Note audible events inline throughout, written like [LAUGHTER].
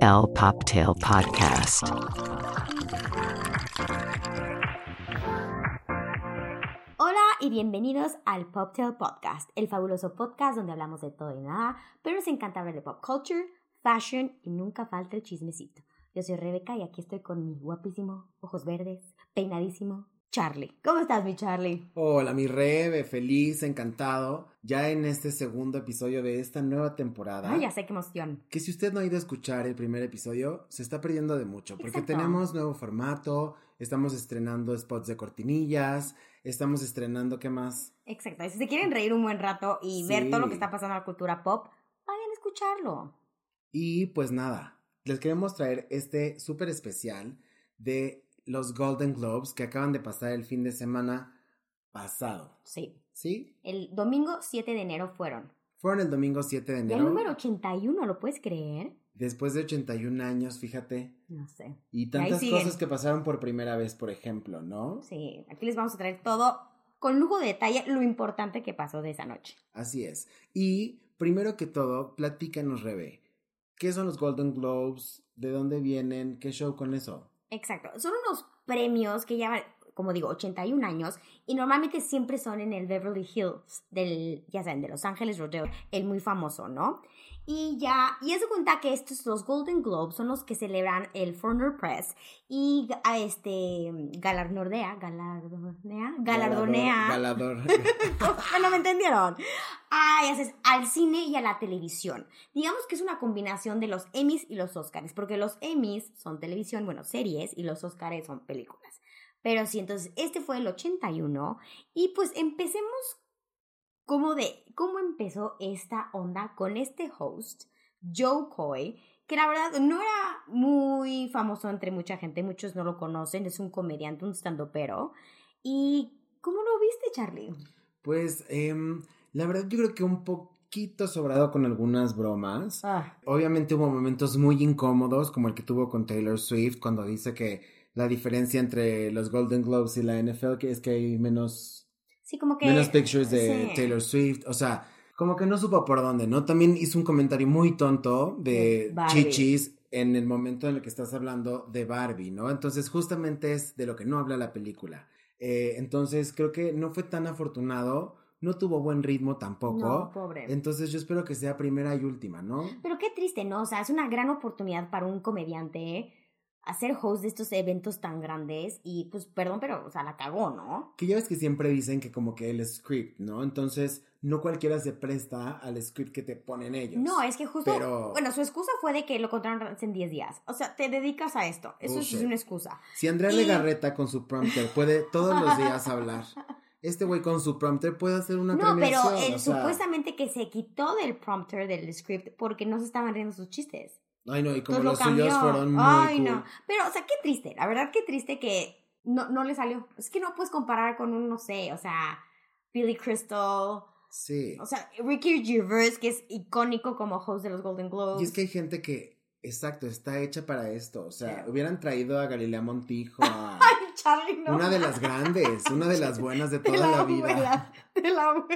El Poptail Podcast. Hola y bienvenidos al Poptail Podcast, el fabuloso podcast donde hablamos de todo y nada, pero nos encanta hablar de pop culture, fashion y nunca falta el chismecito. Yo soy Rebeca y aquí estoy con mi guapísimo, ojos verdes, peinadísimo, Charlie. ¿Cómo estás, mi Charlie? Hola, mi Rebe, feliz, encantado. Ya en este segundo episodio de esta nueva temporada. Ay, ya sé qué emoción. Que si usted no ha ido a escuchar el primer episodio, se está perdiendo de mucho. Porque Exacto. tenemos nuevo formato, estamos estrenando spots de cortinillas, estamos estrenando, ¿qué más? Exacto. Si se quieren reír un buen rato y Sí. ver todo lo que está pasando en la cultura pop, vayan a escucharlo. Y pues nada, les queremos traer este súper especial de los Golden Globes que acaban de pasar el fin de semana pasado. Sí. ¿Sí? El domingo 7 de enero fueron. Fueron el domingo 7 de Y enero. el número 81, ¿lo puedes creer? Después de 81 años, fíjate. No sé. Y tantas cosas que pasaron por primera vez, por ejemplo, ¿no? Sí, aquí les vamos a traer todo con lujo de detalle lo importante que pasó de esa noche. Así es. Y primero que todo, platícanos, Rebe. ¿Qué son los Golden Globes? ¿De dónde vienen? ¿Qué show con eso? Exacto. Son unos premios que llevan, como digo, 81 años y normalmente siempre son en el Beverly Hills del, ya saben, de Los Ángeles Rodeo, el muy famoso, ¿no? Y ya, y es de cuenta que estos, los Golden Globes son los que celebran el Foreigner Press y a este galardonea, galardonea, galardonea. Galador. [LAUGHS] [LAUGHS] no me entendieron. Ya sabes, al cine y a la televisión. Digamos que es una combinación de los Emmys y los Oscars, porque los Emmys son televisión, bueno, series, y los Oscars son películas. Pero sí, entonces este fue el 81 y pues empecemos como de cómo empezó esta onda con este host, Joe Coy, que la verdad no era muy famoso entre mucha gente, muchos no lo conocen, es un comediante, un standupero. ¿Y cómo lo viste, Charlie? pues, em, la verdad, yo creo que un poquito sobrado con algunas bromas. Ah, Obviamente hubo momentos muy incómodos, como el que tuvo con Taylor Swift, cuando dice que la diferencia entre los Golden Globes y la NFL que es que hay menos sí, como que... menos pictures de sí. Taylor Swift, o sea, como que no supo por dónde, ¿no? También hizo un comentario muy tonto De Barbie. chichis en el momento en el que estás hablando de Barbie, ¿no? Entonces justamente es de lo que no habla la película. Eh, entonces creo que no fue tan afortunado, no tuvo buen ritmo tampoco. No, pobre. Entonces yo espero que sea primera y última, ¿no? Pero qué triste, ¿no? O sea, es una gran oportunidad para un comediante hacer host de estos eventos tan grandes y pues, perdón, pero, o sea, la cagó, ¿no? Que ya ves que siempre dicen que como que el script, ¿no? Entonces no cualquiera se presta al script que te ponen ellos. No, es que justo, Pero- bueno, su excusa fue de que lo contrataron en 10 días. O sea, te dedicas a esto. Eso es una excusa. Si Andrea Y- Legarreta con su prompter puede todos los días hablar, [LAUGHS] este güey con su prompter puede hacer una No, pero premiación. él o sea, supuestamente que se quitó del prompter del script porque no se estaban riendo sus chistes. Ay, no, y como Entonces los lo suyos fueron muy Ay, cool. no. Pero, o sea, qué triste. La verdad, qué triste que no, no le salió. Es que no puedes comparar con un, no sé, o sea, Billy Crystal. Sí. O sea, Ricky Gervais, que es icónico como host de los Golden Globes. Y es que hay gente que, exacto, está hecha para esto. O sea, Sí. hubieran traído a Galilea Montijo, [LAUGHS] a Ay, Charlie, no. una de las grandes, una de las [LAUGHS] buenas de toda la amo, vida. Te la amo.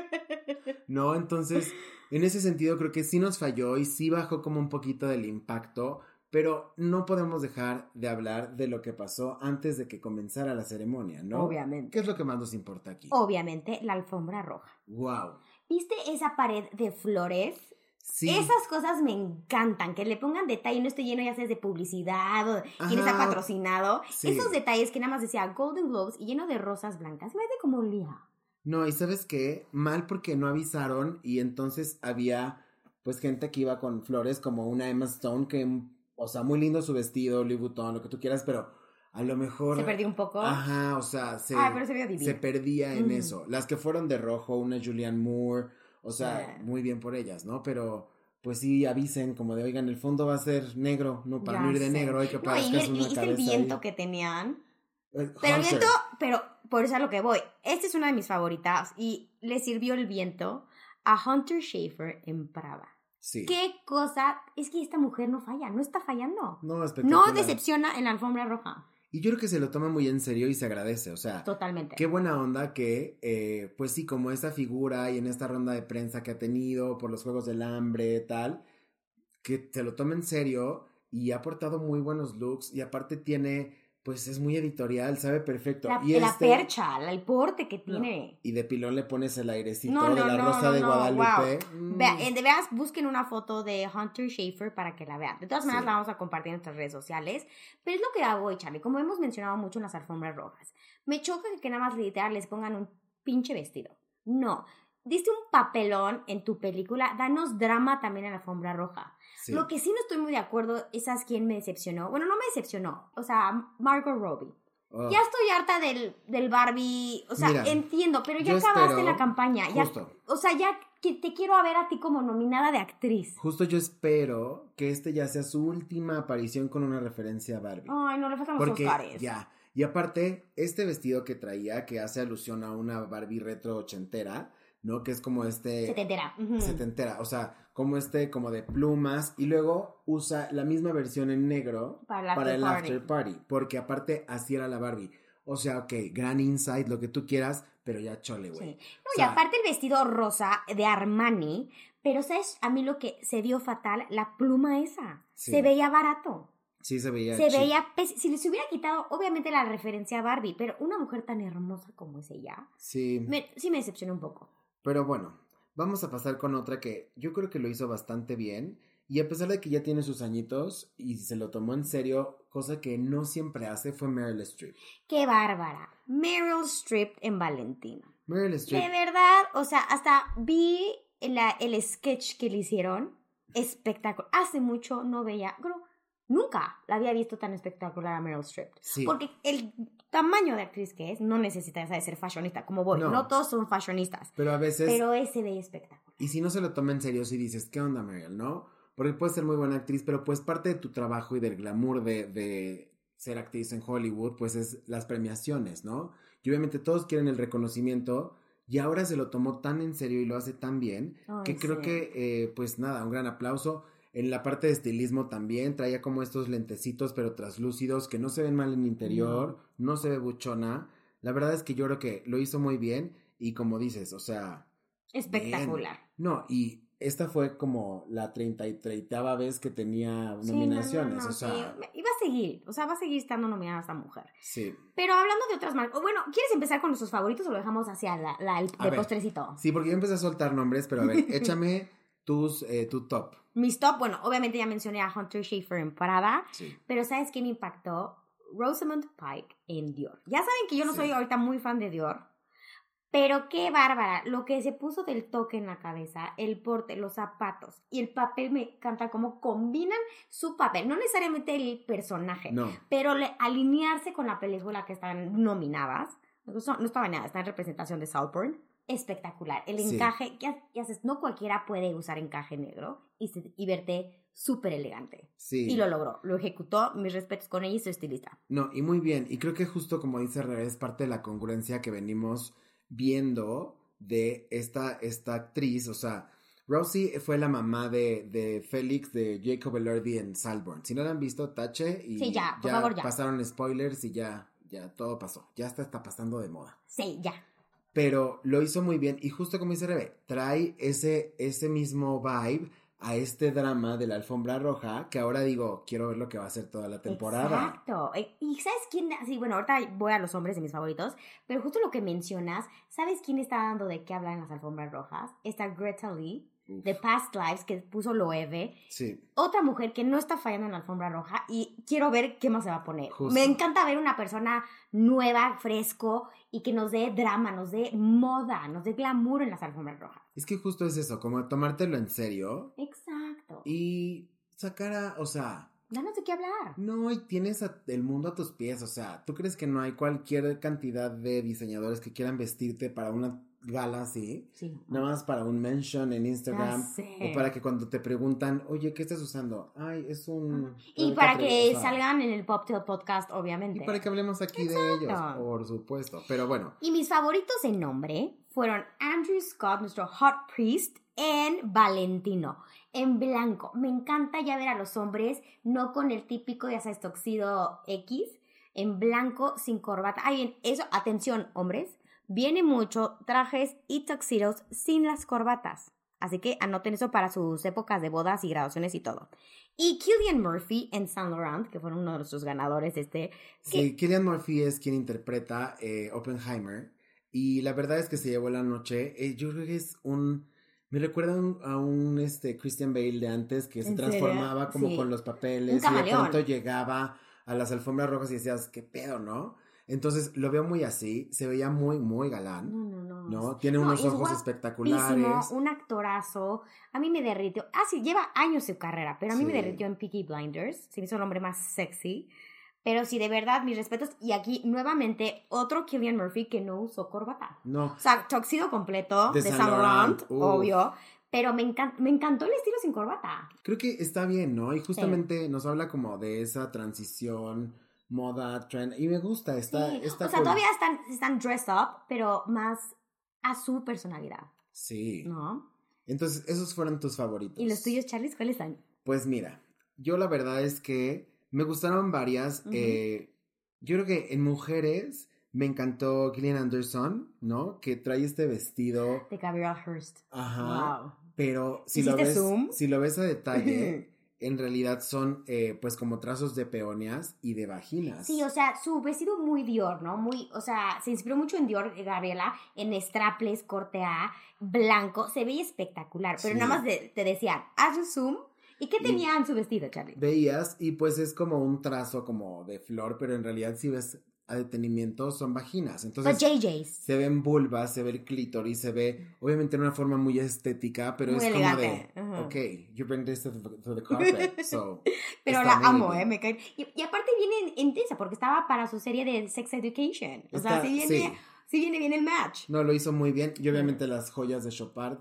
No, entonces, en ese sentido creo que sí nos falló y sí bajó como un poquito del impacto, pero no podemos dejar de hablar de lo que pasó antes de que comenzara la ceremonia, ¿no? ¿Qué Obviamente. es lo que más nos importa aquí? Obviamente, la alfombra roja. Wow. ¿Viste esa pared de flores? Sí. Esas cosas me encantan, que le pongan detalle, no esté lleno ya sea de publicidad o quién está Ajá. patrocinado. Sí. Esos detalles que nada más decía Golden Globes y lleno de rosas blancas. Me hace como olía. No, y sabes qué, mal porque no avisaron y entonces había pues gente que iba con flores como una Emma Stone que, o sea, muy lindo su vestido, Louis Vuitton, lo que tú quieras, pero a lo mejor... Se perdió un poco. Ajá, o sea, se, Ay, pero se perdía en eso. Las que fueron de rojo, una Julianne Moore, o sea, muy bien por ellas, ¿no? Pero pues sí avisen como de, oigan, el fondo va a ser negro, no para no ir de negro, hay que No, y, el- una y el viento ahí. que tenían. Eh, Pero el viento, pero por eso es a lo que voy. Esta es una de mis favoritas y le sirvió el viento a Hunter Schafer en Prada. Sí. ¿Qué cosa? Es que esta mujer no falla, no está fallando. No, No decepciona en la alfombra roja. Y yo creo que se lo toma muy en serio y se agradece, o sea, Totalmente. qué buena onda que, eh, pues sí, como esa figura y en esta ronda de prensa que ha tenido por los Juegos del Hambre, tal, que se lo tome en serio y ha portado muy buenos looks y aparte tiene, pues es muy editorial, sabe perfecto. La, y la este- percha, la- el porte que no, tiene. y de pilón le pones el airecito No, de no, la no, rosa de Guadalupe. wow. Mm. Eh, de veras, busquen una foto de Hunter Schafer para que la vean. De todas maneras, Sí. la vamos a compartir en nuestras redes sociales. Pero es lo que hago, Charlie. Como hemos mencionado mucho en las alfombras rojas. Me choca que nada más literal les pongan un pinche vestido. No. Diste un papelón en tu película. Danos drama también en la alfombra roja. Sí. Lo que sí no estoy muy de acuerdo es a quién me decepcionó. Bueno, no me decepcionó. O sea, Margot Robbie. Oh, Ya estoy harta del, del Barbie. O sea, Mira, entiendo, pero ya acabaste espero- la campaña. Ya, Justo. o sea, ya que te quiero a ver a ti como nominada de actriz. Justo yo espero que este ya sea su última aparición con una referencia a Barbie. Ay, no le faltan los Porque Oscars. ya. Y aparte, este vestido que traía, que hace alusión a una Barbie retro ochentera, ¿no? Que es como este... Se te entera. Ujú. setentera, o sea, como este, como de plumas, y luego usa la misma versión en negro Para el after para el party. after party, porque aparte así era la Barbie. O sea, ok, gran insight, lo que tú quieras, pero ya chole, Sí. güey. No, O y aparte el vestido rosa de Armani, pero ¿sabes? A mí lo que se vio fatal, la pluma esa. Sí. Se veía barato. Sí se veía Se veía Si les hubiera quitado, obviamente, la referencia a Barbie, pero una mujer tan hermosa como es ella, Sí, me- sí me decepcionó un poco. Pero bueno, vamos a pasar con otra que yo creo que lo hizo bastante bien. Y a pesar de que ya tiene sus añitos y se lo tomó en serio, cosa que no siempre hace, fue Meryl Streep. ¡Qué bárbara! Meryl Streep en Valentino. Meryl De Streep, verdad, o sea, hasta vi la- el sketch que le hicieron. Espectacular. Hace mucho no veía, creo, nunca la había visto tan espectacular a Meryl Streep. sí. Porque el tamaño de actriz que es, no necesita esa de ser fashionista, como voy. No. No, todos son fashionistas. Pero a veces... Pero ese espectacular. Y si no se lo toma en serio, si dices, ¿qué onda, Meryl? ¿No? Porque puedes ser muy buena actriz, pero pues parte de tu trabajo y del glamour de, de ser actriz en Hollywood, pues es las premiaciones, ¿no? Y obviamente todos quieren el reconocimiento y ahora se lo tomó tan en serio y lo hace tan bien que creo que, eh, pues nada, un gran aplauso. En la parte de estilismo también traía como estos lentecitos pero traslúcidos que no se ven mal en interior, no se ve buchona. La verdad es que yo creo que lo hizo muy bien y como dices, o sea, Espectacular. no, y esta fue como la treinta y treintava vez que tenía Sí, no, nominaciones, o sea, sí. Va a seguir, o sea, va a seguir estando nominada esta mujer. sí. Pero hablando de otras marcas, bueno, ¿quieres empezar con nuestros favoritos o lo dejamos hacia la, la- el ver. postrecito? Sí, porque yo empecé a soltar nombres, pero a ver, [LAUGHS] échame tus, eh, tu top. Mis top, bueno, obviamente ya mencioné a Hunter Schafer en Prada, Sí. pero ¿sabes quién impactó? Rosamund Pike en Dior. Ya saben que yo no Sí. soy ahorita muy fan de Dior, pero qué bárbara, lo que se puso del toque en la cabeza, el porte, los zapatos y el papel me encanta cómo combinan su papel, no necesariamente el personaje, No, pero le- alinearse con la película que están nominadas, no, no estaba nada, está en representación de Saltburn, espectacular. El Sí. encaje, ya, ya haces, no cualquiera puede usar encaje negro y, se- y verte súper elegante. sí. Y lo logró, lo ejecutó, mis respetos con ella y su estilista. No, y muy bien. Y creo que justo como dice Rebe, es parte de la congruencia que venimos viendo de esta, esta actriz. O sea, Rosie fue la mamá de, de Félix de Jacob Elordi en Salborn. Si no la han visto, tache y Sí, ya, por favor, ya. pasaron spoilers y ya, ya todo pasó. Ya está, está pasando de moda. Sí, ya. Pero lo hizo muy bien y justo como dice Rebe, trae ese, ese mismo vibe a este drama de la alfombra roja que ahora digo, quiero ver lo que va a hacer toda la temporada. Exacto. Eh, Y ¿sabes quién? Sí, bueno, ahorita voy a los hombres de mis favoritos, pero justo lo que mencionas, ¿sabes quién está dando de qué hablar en las alfombras rojas? Está Greta Lee, Uf, de Past Lives, que puso Loewe. sí. Otra mujer que no está fallando en la alfombra roja y quiero ver qué más se va a poner. Justo. Me encanta ver una persona nueva, fresco y que nos dé drama, nos dé moda, nos dé glamour en las alfombras rojas. Es que justo es eso, como tomártelo en serio Exacto. y sacar a, o sea, Danos de qué hablar. no, y tienes a- el mundo a tus pies, o sea, ¿tú crees que no hay cualquier cantidad de diseñadores que quieran vestirte para una gala así? Sí. Nada más para un mention en Instagram o para que cuando te preguntan, oye, ¿qué estás usando? Ay, es un... Y un para que salgan en el Poptail Podcast, obviamente. Y para que hablemos aquí de ellos, por supuesto. Pero bueno, Y mis favoritos en nombre fueron Andrew Scott, nuestro Hot Priest, en Valentino, en blanco. Me encanta ya ver a los hombres, no con el típico, ya sabes, toxido X, en blanco, sin corbata. Ay, bien, eso, atención, hombres, viene mucho trajes y tuxedos sin las corbatas. Así que anoten eso para sus épocas de bodas y graduaciones y todo. Y Killian Murphy en Saint Laurent, que fueron uno de nuestros ganadores de este. Sí, Killian Murphy es quien interpreta eh, Oppenheimer. Y la verdad es que se llevó la noche. Eh, yo creo que es un. Me recuerda a un este, Christian Bale de antes que se transformaba como Sí. con los papeles. Un y de pronto llegaba a las alfombras rojas y decías, ¿qué pedo, no? Entonces lo veo muy así. Se veía muy, muy galán. No, no, no. ¿No? Tiene No, unos ojos guapísimo, espectaculares. un actorazo. A mí me derritió. Ah, sí, lleva años su carrera, pero a mí me derritió en Peaky Blinders. Se me hizo el hombre más sexy. Pero sí, de verdad, mis respetos. Y aquí, nuevamente, otro Killian Murphy que no usó corbata. No, O sea, tuxedo completo De de, Saint Laurent, Laurent, obvio. Pero me, encan- me encantó el estilo sin corbata. creo que está bien, ¿no? Y justamente nos habla como de esa transición, moda, trend. Y me gusta, está, Sí. está O sea, cool. todavía están, están dressed up, pero más a su personalidad, Sí. ¿no? Entonces, esos fueron tus favoritos. ¿Y los tuyos, Charles, cuáles son? Pues mira, yo la verdad es que me gustaron varias. Eh, yo creo que en mujeres me encantó Gillian Anderson, ¿no? Que trae este vestido. De Gabrielle Hearst. Ajá. Wow. Pero si lo ¿Hiciste ves, zoom? si lo ves a detalle, [LAUGHS] en realidad son eh, pues como trazos de peonias y de vaginas. Sí, o sea, su vestido muy Dior, ¿no? Muy, o sea, se inspiró mucho en Dior, eh, Gabriela, en strapless, corte A, blanco, se veía espectacular, pero Sí. nada más de- te decían, haz un zoom. ¿Y qué Y- tenía en su vestido, Charlie? Veías y pues es como un trazo como de flor, pero en realidad si ves a detenimiento son vaginas. Entonces JJs. se ven vulvas, se ve el clítoris, se ve obviamente en una forma muy estética, pero Muy es elegante, como de, ajá. ok, you bring this to the, to the [LAUGHS] carpet, so. Pero la amo. ¿eh? Me cae. Y, y aparte viene intensa porque estaba para su serie de Sex Education. O sea, sí viene, sí. sí viene bien el match. No, lo hizo muy bien y obviamente las joyas de Chopard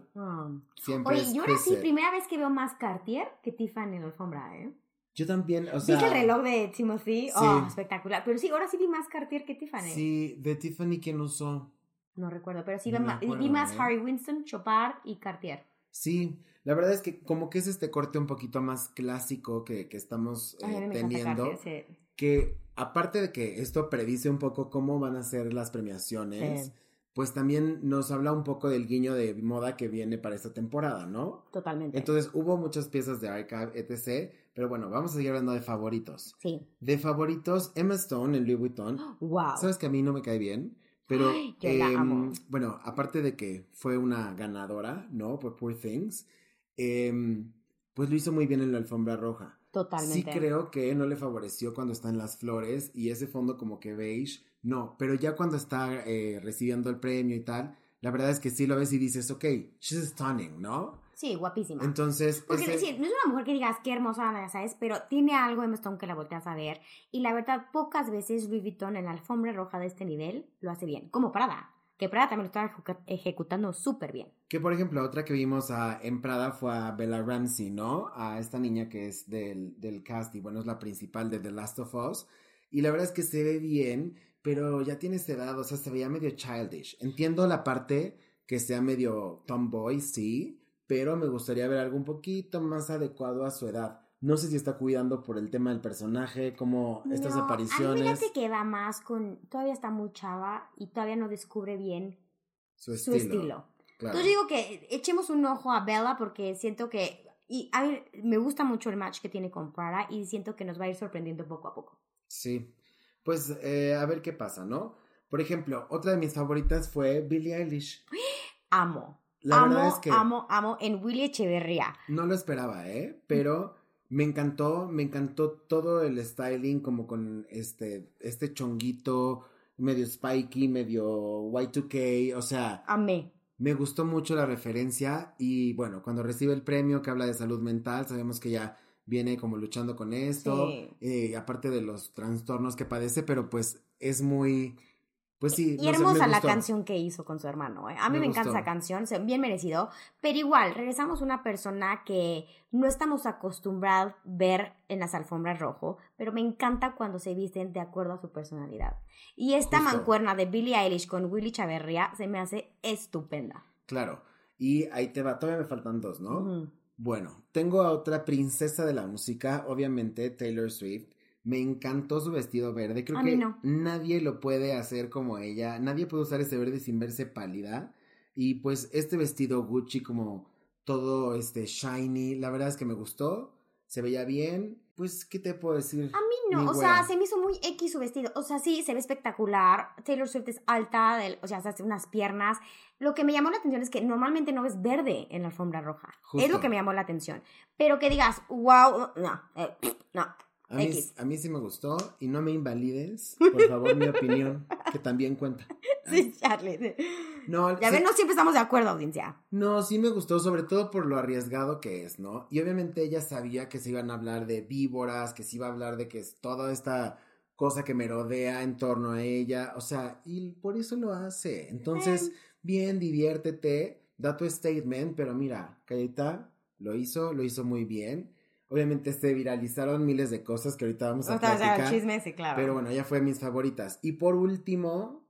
siempre Oye, es y ahora sí, primera vez que veo más Cartier que Tiffany en la alfombra, ¿eh? Yo también, o sea. ¿Viste el reloj de Timothy? Sí. Oh, espectacular. Pero sí, ahora sí vi más Cartier que Tiffany. Sí, de Tiffany quién usó. No recuerdo, pero sí No vi, me ma- vi acuerdo, más ¿eh? Harry Winston, Chopard y Cartier. Sí, la verdad es que como que es este corte un poquito más clásico que, que estamos Ay, eh, encanta teniendo. Cartier, sí. que aparte de que esto predice un poco cómo van a ser las premiaciones, Sí. Pues también nos habla un poco del guiño de moda que viene para esta temporada, ¿no? Totalmente. Entonces hubo muchas piezas de archive, etc. Pero bueno, vamos a seguir hablando de favoritos. sí. De favoritos, Emma Stone en Louis Vuitton. [GASPS] Wow. Sabes que a mí no me cae bien, pero Ay, [GASPS] yo la em, amo. bueno, aparte de que fue una ganadora, ¿no? Por Poor Things, em, pues lo hizo muy bien en la alfombra roja. Totalmente. Sí creo que no le favoreció cuando está en las flores y ese fondo como que beige, no, pero ya cuando está eh, recibiendo el premio y tal, la verdad es que sí lo ves y dices, ok, she's stunning, ¿no? Sí, guapísima. Entonces, Porque ese- sí, no es una mujer que digas qué hermosa, sabes, pero tiene algo Emma Stone que la volteas a ver. Y la verdad, pocas veces Louis Vuitton en la alfombra roja de este nivel lo hace bien. Como Prada, que Prada también lo está ejecu- ejecutando súper bien. que por ejemplo, otra que vimos a, en Prada fue a Bella Ramsey, ¿no? A esta niña que es del, del cast y bueno, es la principal de The Last of Us. Y la verdad es que se ve bien, pero ya tiene esta edad, o sea, se veía medio childish. Entiendo la parte que sea medio tomboy, sí, pero me gustaría ver algo un poquito más adecuado a su edad. No sé si está cuidando por el tema del personaje, como estas No, A mí apariciones, late que va más con. Todavía está muy chava y todavía no descubre bien su estilo. Claro. Entonces digo que echemos un ojo a Bella porque siento que. Y a ver, me gusta mucho el match que tiene con Prada y siento que nos va a ir sorprendiendo poco a poco. Sí, pues eh, a ver qué pasa, ¿no? Por ejemplo, otra de mis favoritas fue Billie Eilish. [GASPS] Amo. La amo, verdad es que amo, amo en Willy Echeverría. no lo esperaba, ¿eh? Pero me encantó, me encantó todo el styling como con este, este chonguito medio spiky, medio Y2K, o sea, Amé. me gustó mucho la referencia y bueno, cuando recibe el premio que habla de salud mental, sabemos que ya viene como luchando con esto, Sí. eh, aparte de los trastornos que padece, pero pues es muy, pues sí. Y no sé, me hermosa la canción que hizo con su hermano. ¿eh? A mí Me me, encanta esa canción, bien merecido. Pero igual, regresamos a una persona que no estamos acostumbrados a ver en las alfombras rojo, pero me encanta cuando se visten de acuerdo a su personalidad. Y esta Justo. mancuerna de Billie Eilish con Willy Chaverria se me hace estupenda. Claro, y ahí te va, todavía me faltan dos, ¿no? Bueno, tengo a otra princesa de la música, obviamente Taylor Swift. Me encantó su vestido verde. Creo A que no. nadie lo puede hacer como ella. Nadie puede usar ese verde sin verse pálida. Y pues este vestido Gucci como todo este shiny, la verdad es que me gustó. se veía bien. Pues, ¿qué te puedo decir? A mí no, Mi o sea, se me hizo muy X su vestido. O sea, sí, se ve espectacular. Taylor Swift es alta, del- o sea, se hace unas piernas. Lo que me llamó la atención es que normalmente no ves verde en la alfombra roja. Es Justo. lo que me llamó la atención. Pero que digas, wow, no, eh, no. A mí, X. a mí sí me gustó y no me invalides, por favor, mi opinión, [LAUGHS] que también cuenta. Sí, Charlie. No, Ya sí- ven, no siempre estamos de acuerdo, audiencia. No, sí me gustó, sobre todo por lo arriesgado que es, ¿no? Y obviamente ella sabía que se iban a hablar de víboras, que se iba a hablar de que es toda esta cosa que merodea en torno a ella, o sea, y por eso lo hace. Entonces, bien, diviértete, da tu statement, pero mira, Cayeta lo hizo, lo hizo muy bien. Obviamente se viralizaron miles de cosas que ahorita vamos a O sea, o sea, platicar. chisme, sí, claro. Pero bueno, ella fue de mis favoritas. Y por último,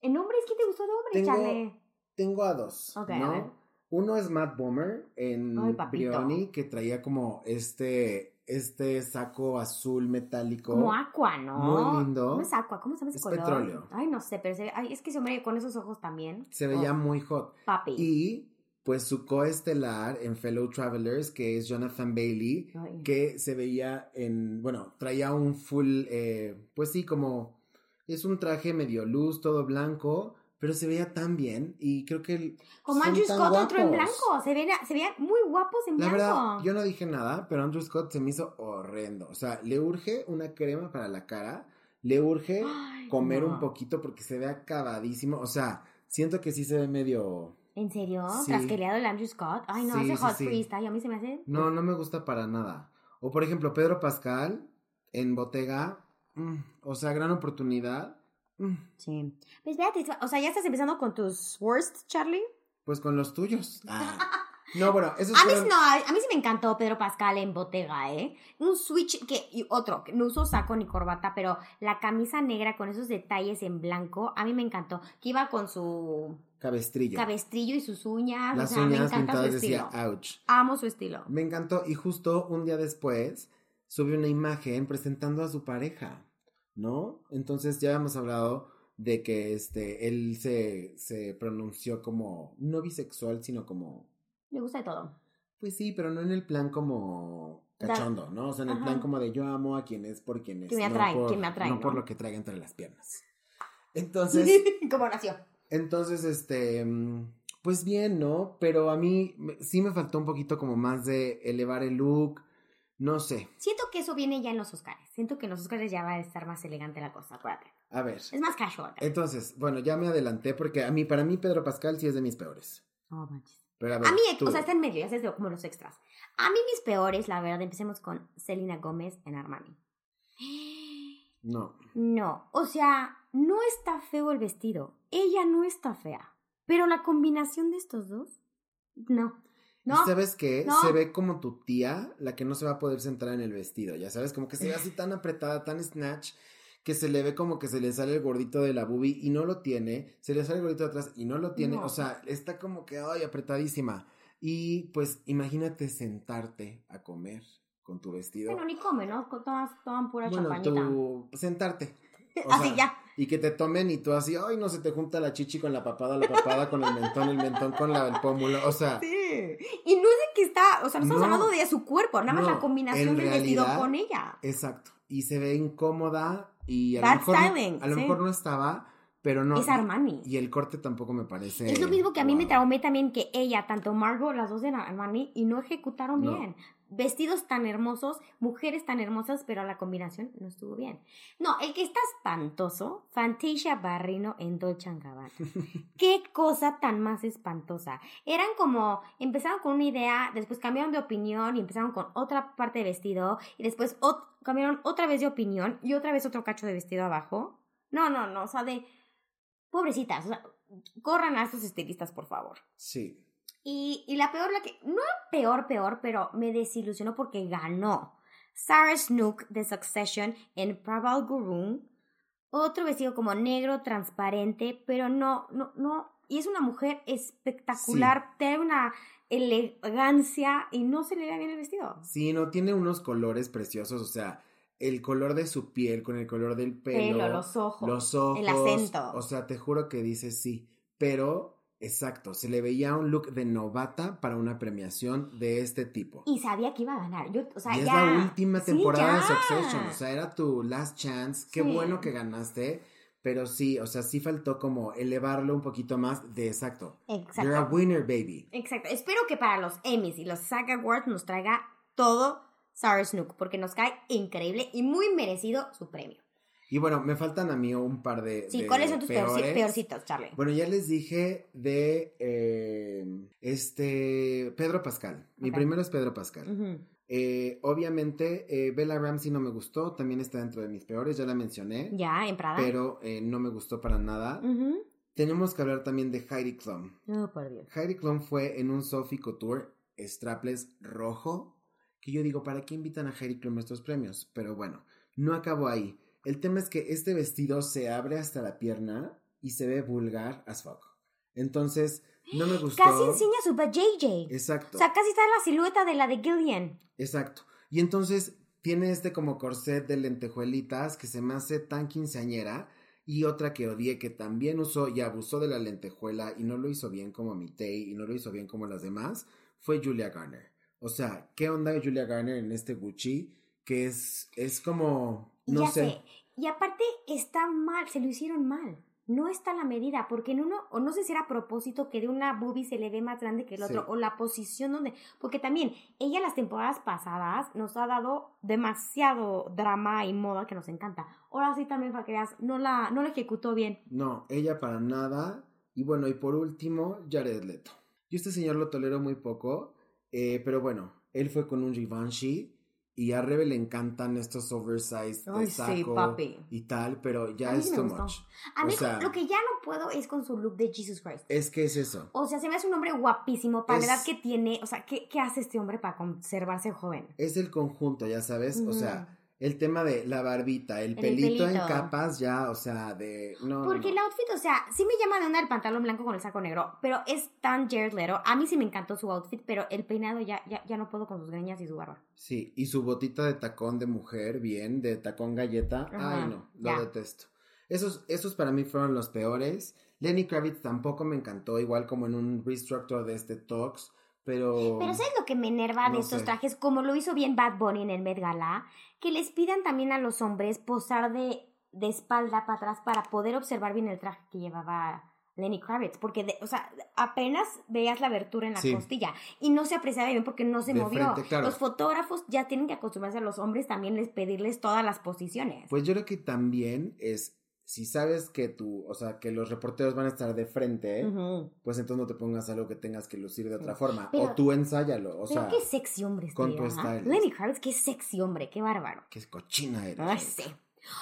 ¿En hombres qué te gustó de hombre, Tengo- Charlie? tengo a dos, ¿no? Uno es Matt Bomer en Ay. Brioni, que traía como este, este saco azul metálico. Como aqua, ¿no? Muy lindo. No es aqua, ¿cómo se llama ese Es color? petróleo. Ay, no sé, pero se ve- ay, es que ese hombre con esos ojos también. Se veía Oh, muy hot. papi. Y pues su coestelar en Fellow Travelers, que es Jonathan Bailey, Ay. que se veía en, bueno, traía un full, eh, pues sí, como, es un traje medio luz, todo blanco, pero se veía tan bien y creo que... Como Andrew Scott, otro en blanco. Se, ven, se veían muy guapos en La blanco. verdad, yo no dije nada, pero Andrew Scott se me hizo horrendo. O sea, le urge una crema para la cara, le urge Ay, comer no. un poquito porque se ve acabadísimo. O sea, siento que sí se ve medio... ¿En serio? Sí. ¿Trasqueleado el Andrew Scott? Ay, no, Sí, sí, hot freestyle a mí se me hace... No, no me gusta para nada. O por ejemplo, Pedro Pascal en Bottega. mm, o sea, gran oportunidad. mm, Sí. Pues espérate, o sea, ¿ya estás empezando con tus worst, Charlie? pues con los tuyos. [LAUGHS] Ah. No, bueno, esos A mí, fueron- no, a mí sí me encantó Pedro Pascal en Bottega, ¿eh? Un switch que, y otro, que no usó saco ni corbata, pero la camisa negra con esos detalles en blanco, a mí me encantó. Que iba con su cabestrillo. cabestrillo y sus uñas. Las o sea, me uñas encanta su pintadas estilo. decía ouch. Amo su estilo. Me encantó y justo un día después subió una imagen presentando a su pareja, ¿no? Entonces ya hemos hablado de que este él se, se pronunció como no bisexual, sino como Me gusta de todo. pues sí, pero no en el plan como cachondo, ¿no? O sea, en el Ajá. plan como de yo amo a quien es por quien es. Que me no atrae, por- que me atrae, No por ¿no? lo que traiga entre las piernas. Entonces, [LAUGHS] ¿Cómo nació? Entonces, este, mm, pues bien, ¿no? Pero a mí sí me faltó un poquito como más de elevar el look, no sé. Siento que eso viene ya en los Oscars. Siento que en los Oscars ya va a estar más elegante la cosa, acuérdate. A ver. Es más casual. Entonces, bueno, ya me adelanté porque a mí, para mí Pedro Pascal sí es de mis peores. No manches. Pero a ver, A mí, tú. o sea, está en medio, ya de- como los extras. A mí mis peores, la verdad, empecemos con Selena Gómez en Armani. No. No, o sea, no está feo el vestido. Ella no está fea. Pero la combinación de estos dos, no. No. ¿Y ¿Sabes qué? no. Se ve como tu tía, la que no se va a poder centrar en el vestido, ya sabes, como que se ve así [LAUGHS] tan apretada, tan snatch, que se le ve como que se le sale el gordito de la boobie y no lo tiene, se le sale el gordito de atrás y no lo tiene, No. o sea, está como que, ay, apretadísima. Y pues imagínate sentarte a comer con tu vestido. Bueno, ni come, ¿no? Todas toman pura Bueno, champañita. tú sentarte. [LAUGHS] O Así sea, ya. Y que te tomen y tú así, ay, no se te junta la chichi con la papada, la papada con el mentón, el mentón con la, el pómulo, o sea, Sí. Y no es de que está, o sea, no estamos No. hablando de su cuerpo, nada más No, la combinación del vestido con ella. exacto. Y se ve incómoda y a Bad lo mejor, no- styling, a lo sí. mejor no estaba, pero no. es Armani. Y el corte tampoco me parece. Es lo mismo que a mí me traumé también que ella, tanto Margot, las dos de Armani, y no ejecutaron No. bien. Vestidos tan hermosos, mujeres tan hermosas, pero la combinación no estuvo bien. No, el que está espantoso, Fantasia Barrino en Dolce Gabbana. [LAUGHS] Qué cosa tan más espantosa. Eran como, empezaron con una idea, después cambiaron de opinión y empezaron con otra parte de vestido, y después ot- cambiaron otra vez de opinión y otra vez otro cacho de vestido abajo. No, no, no, o sea, de pobrecitas, o sea, corran a estos estilistas, por favor. Sí. Y, y la peor, la que, no peor, peor, pero me desilusionó porque ganó. Sarah Snook de Succession en Praval Gurung. Otro vestido como negro, transparente, pero no, no, no. Y es una mujer espectacular, tiene una elegancia y no se le ve bien el vestido. Sí, no, tiene unos colores preciosos, o sea, el color de su piel con el color del pelo. Pelo, los ojos, los ojos. el acento. O sea, te juro que dice sí, pero Exacto, se le veía un look de novata para una premiación de este tipo. Y sabía que iba a ganar. Yo, o sea, y es ya. la última Sí, temporada de ya. Succession, o sea, era tu last chance. Qué Sí. bueno que ganaste, pero sí, o sea, sí faltó como elevarlo un poquito más de exacto. Exacto. You're a winner, baby. Exacto. Espero que para los Emmys y los SAG Awards nos traiga todo Sarah Snook, porque nos cae increíble y muy merecido su premio. Y bueno, me faltan a mí un par de. Sí, de ¿cuáles son tus peores. peorcitos, Charlie? Bueno, ya les dije de eh, este Pedro Pascal. Mi primero es Pedro Pascal. Eh, obviamente, eh, Bella Ramsey no me gustó, también está dentro de mis peores, ya la mencioné, Ya, en Prada. pero no me gustó para nada. Tenemos que hablar también de Heidi Klum. Oh, por Dios. Heidi Klum fue en un Sophie Couture strapless rojo, que yo digo, ¿para qué invitan a Heidi Klum a estos premios? Pero bueno, no acabó ahí. El tema es que este vestido se abre hasta la pierna y se ve vulgar as fuck. Entonces, no me gustó. Casi enseña su JJ. Exacto. O sea, casi está la silueta de la de Gillian. Exacto. Y entonces tiene este como corset de lentejuelitas que se me hace tan quinceañera. Y otra que odié que también usó y abusó de la lentejuela y no lo hizo bien como Mitei y no lo hizo bien como las demás fue Julia Garner. O sea, ¿qué onda Julia Garner en este Gucci? Que es, es como, no ya sé. sé. Y aparte está mal, se lo hicieron mal. No está la medida, porque en uno, o no sé si era a propósito que de una boobie se le ve más grande que el otro, Sí. o la posición donde, porque también ella las temporadas pasadas nos ha dado demasiado drama y moda que nos encanta. Ahora sí también para que veas, no la, no la ejecutó bien. No, ella para nada. Y bueno, y por último, Jared Leto. Yo este señor lo tolero muy poco, eh, pero bueno, él fue con un Givenchy y a Rebe le encantan estos oversized de Ay, sí, saco papi. y tal, pero ya A mí es me too gustó. much. A O mí sea- lo que ya no puedo es con su look de Jesus Christ. Es que es eso. O sea, se me hace un hombre guapísimo para Es- la edad que tiene. O sea, ¿qué, qué hace este hombre para conservarse joven? Es el conjunto, ya sabes. O sea, el tema de la barbita, el El pelito, en capas, ya, o sea, de. No, Porque no. el outfit, o sea, sí me llama de onda el pantalón blanco con el saco negro, pero es tan Jared Leto. A mí sí me encantó su outfit, pero el peinado ya, ya, ya no puedo con sus greñas y su barba. Sí, y su botita de tacón de mujer, bien, de tacón galleta. Ajá, Ay, no, lo ya. detesto. Esos, esos para mí fueron los peores. Lenny Kravitz tampoco me encantó, igual como en un restructure de este Talks, pero... Pero ¿sabes lo que me enerva de estos sé. trajes? Como lo hizo bien Bad Bunny en el Met Gala, que les pidan también a los hombres posar de, de espalda para atrás para poder observar bien el traje que llevaba Lenny Kravitz. Porque, de- o sea, apenas veías la abertura en la Sí. costilla y no se apreciaba bien porque no se De movió. frente, claro. Los fotógrafos ya tienen que acostumbrarse a los hombres también les pedirles todas las posiciones. Pues yo creo que también es, si sabes que tú, o sea, que los reporteros van a estar de frente, pues entonces no te pongas algo que tengas que lucir de otra forma. Pero- o tú ensáyalo, o Pero sea, qué sexy hombre este, con tu ¿ah? style. Lenny Kravitz, qué sexy hombre, qué bárbaro. qué cochina eres.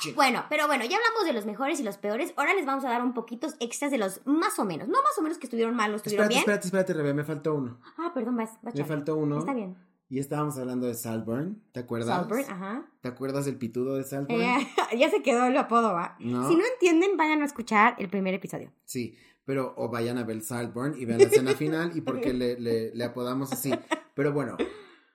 Sí. Bueno, pero bueno, ya hablamos de los mejores y los peores. Ahora les vamos a dar un poquitos extras de los más o menos. No más o menos que estuvieron mal estuvieron Espérate, bien. espérate, espérate, Rebe, me faltó uno. Ah, perdón, vas, vas Me faltó uno. Está bien. Y estábamos hablando de Salburn, ¿te acuerdas? Salbert, ajá. ¿Te acuerdas del pitudo de Salburn? Eh, [LAUGHS] ya se quedó el apodo, ¿va? No. Si no entienden, vayan a escuchar el primer episodio. Sí, pero o vayan a ver Salburn y vean la escena final y por qué le, le, le apodamos así. Pero bueno,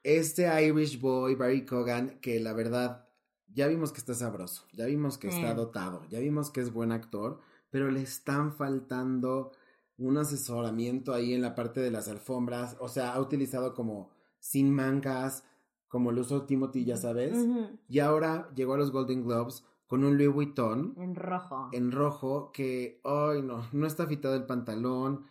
este Irish boy, Barry Cogan, que la verdad, ya vimos que está sabroso, ya vimos que está Eh. dotado, ya vimos que es buen actor, pero le están faltando un asesoramiento ahí en la parte de las alfombras, o sea, ha utilizado como sin mangas, como lo usó Timothy, ya sabes, y ahora llegó a los Golden Globes con un Louis Vuitton En rojo. en rojo que, ay no, no está fitado el pantalón.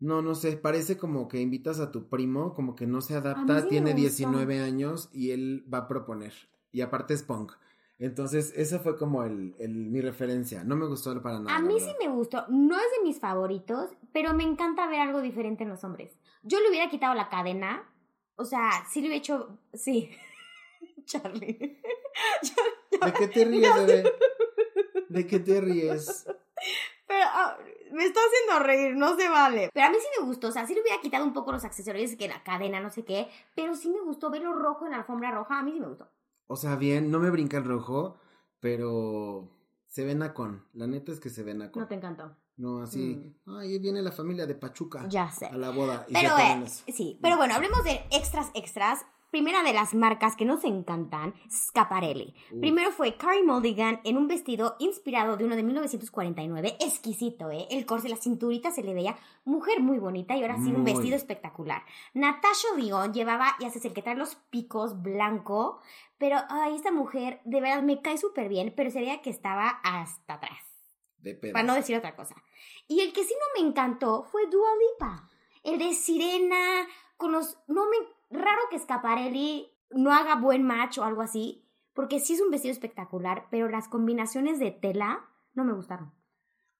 No, no sé, parece como que invitas a tu primo, como que no se adapta, sí tiene gustó. 19 años y él va a proponer. Y aparte es punk. Entonces, esa fue como el, el- mi referencia. No me gustó para nada. A mí sí me gustó. No es de mis favoritos, pero me encanta ver algo diferente en los hombres. Yo le hubiera quitado la cadena. O sea, sí le hubiera hecho. Sí. Charlie. ¿De qué te ríes, bebé? ¿De qué te ríes? Pero ah, me está haciendo reír, no se vale. Pero a mí sí me gustó, o sea, sí le hubiera quitado un poco los accesorios, que la cadena, no sé qué, pero sí me gustó verlo rojo en la alfombra roja, a mí sí me gustó. O sea, bien, no me brinca el rojo, pero se ven a con. La neta es que se ven a con. No te encantó. No, así, ay, ahí viene la familia de Pachuca Ya sé. a la boda y Pero, ponen eh, sí, pero bueno, hablemos de extras, extras. primera de las marcas que nos encantan, Scaparelli. Primero fue Carrie Mulligan en un vestido inspirado de uno de 1949, exquisito, ¿eh? El corse, la cinturita se le veía mujer muy bonita y ahora sí un vestido espectacular. Natasha Dion llevaba, ya sabes, el que trae los picos blanco, pero ay, esta mujer de verdad me cae súper bien, pero se veía que estaba hasta atrás, De pedo. para no decir otra cosa. Y el que sí no me encantó fue Dua Lipa. El de Sirena, con los... No me... Raro que Scaparelli no haga buen match o algo así, porque sí es un vestido espectacular, pero las combinaciones de tela no me gustaron.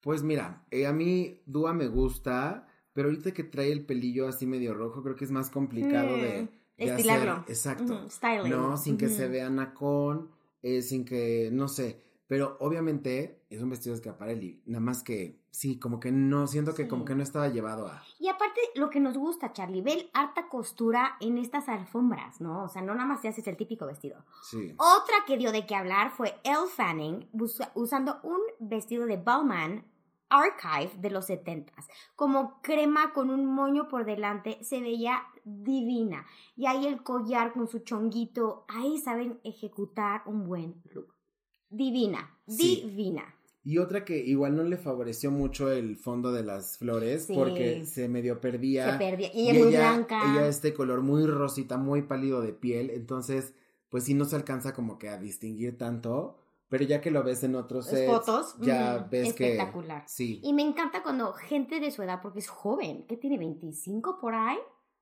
Pues mira, eh, a mí Dua me gusta, pero ahorita que trae el pelillo así medio rojo, creo que es más complicado Mm, de, de estilarlo. hacer. Exacto. Styling. No, sin que se vea nacón, eh, sin que, no sé. Pero obviamente es un vestido de Scaparelli. Nada más que, sí, como que no, siento que Sí. como que no estaba llevado a. Y aparte, lo que nos gusta, Charlie, ve harta costura en estas alfombras, ¿no? O sea, no nada más te haces el típico vestido. Sí. Otra que dio de qué hablar fue Elle Fanning usando un vestido de Bauman Archive de los 70 como crema con un moño por delante, se veía divina. Y ahí el collar con su chonguito, ahí saben ejecutar un buen look. Divina, Sí. divina. Y otra que igual no le favoreció mucho el fondo de las flores Sí. porque se medio perdía. Se perdía. Y ella es muy blanca. Ella este color muy rosita, muy pálido de piel, entonces pues sí no se alcanza como que a distinguir tanto, pero ya que lo ves en otros Las sets, fotos, ya ujú, ves que espectacular. sí. Y me encanta cuando gente de su edad, porque es joven, que tiene 25 por ahí,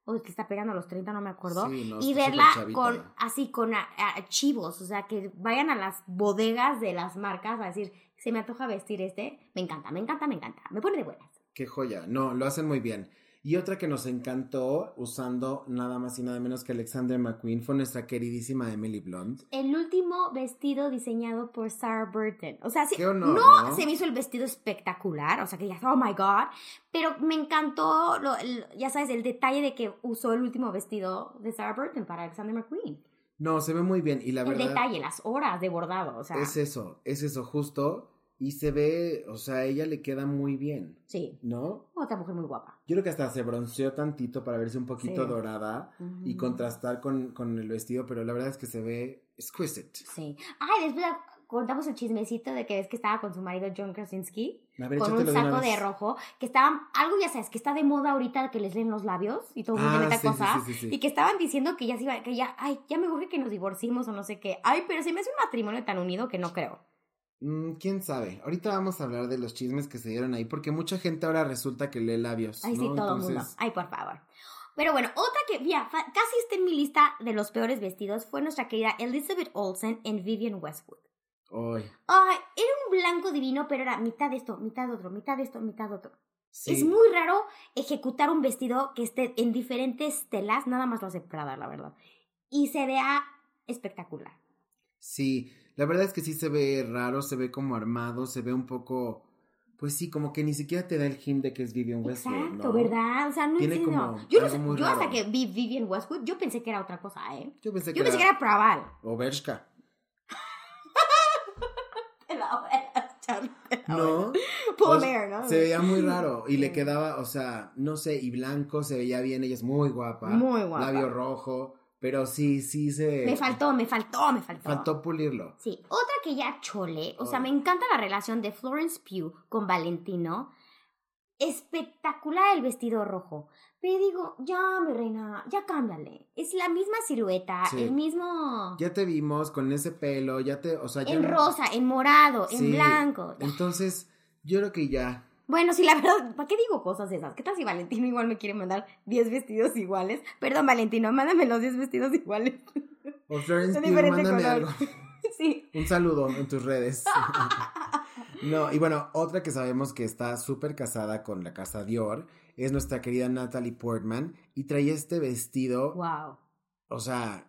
o que está pegando a los 30, no me acuerdo. Sí, no, y verla con así con archivos, o sea, que vayan a las bodegas de las marcas a decir, se me antoja vestir este, me encanta, me encanta, me encanta, me pone de buenas. Qué joya. No, lo hacen muy bien. Y otra que nos encantó usando nada más y nada menos que Alexander McQueen fue nuestra queridísima Emily Blunt. El último vestido diseñado por Sarah Burton. O sea, sí, Qué honor, no, ¿no? se me hizo el vestido espectacular, o sea, que ya, oh my god, pero me encantó, lo- el- ya sabes, el detalle de que usó el último vestido de Sarah Burton para Alexander McQueen. No, se ve muy bien y la el verdad detalle, las horas de bordado, o sea, es eso, es eso justo y se ve, o sea, a ella le queda muy bien, sí, ¿no? otra mujer muy guapa. Yo creo que hasta se bronceó tantito para verse un poquito Sí. dorada y contrastar con, con el vestido, pero la verdad es que se ve exquisite. Sí. Ay, después contamos el chismecito de que ves que estaba con su marido John Krasinski, A ver, con un saco de rojo, que estaban, algo ya sabes, que está de moda ahorita que les leen los labios y todo el mundo Ah, mete sí, cosas. sí, sí, sí. Y que estaban diciendo que ya se iba, que ya, ay, ya me urge que nos divorcimos o no sé qué. Ay, pero se me hace un matrimonio tan unido que no creo. Mm, ¿Quién sabe? Ahorita vamos a hablar de los chismes que se dieron ahí, porque mucha gente ahora resulta que lee labios. Ay, sí, todo el mundo. Ay, por favor. Pero bueno, otra que fa- casi está en mi lista de los peores vestidos fue nuestra querida Elizabeth Olsen en Vivian Westwood. ay, Ay, era un blanco divino, pero era mitad de esto, mitad de otro, mitad de esto, mitad de otro. sí. Es muy raro ejecutar un vestido que esté en diferentes telas, nada más lo hace Prada, la verdad. Y se vea espectacular. Sí, la verdad es que sí se ve raro, se ve como armado, se ve un poco, pues sí, como que ni siquiera te da el hint de que es Vivian Westwood, Exacto, ¿no? ¿verdad? O sea, no Tiene entiendo. como Yo, no sé- yo hasta que vi Vivian Westwood, yo pensé que era otra cosa, ¿eh? Yo pensé que Yo pensé que era era Praval. o Bershka. No, Bear, ¿no? se veía muy raro y le quedaba, o sea, no sé, y blanco, se veía bien, ella es muy guapa. Muy guapa. Labio rojo, pero sí, sí se... Me faltó, me faltó, me faltó. Faltó pulirlo. Sí, otra que ya chole, o sea, me encanta la relación de Florence Pugh con Valentino. Espectacular el vestido rojo. Pero digo, ya, mi reina, ya cámbiale. Es la misma silueta, Sí. el mismo... Ya te vimos con ese pelo, ya te, o sea, ya en rosa, en morado, en blanco. Entonces, yo creo que ya. Bueno, sí, la verdad, ¿para qué digo cosas esas? ¿Qué tal si Valentino igual me quiere mandar 10 vestidos iguales? Perdón, Valentino, mándame los 10 vestidos iguales. [LAUGHS] O Florence mándame algo. [LAUGHS] sí. Un saludo en tus redes. [LAUGHS] no, y bueno, otra que sabemos que está súper casada con la casa Dior es nuestra querida Natalie Portman y trae este vestido, Wow. o sea,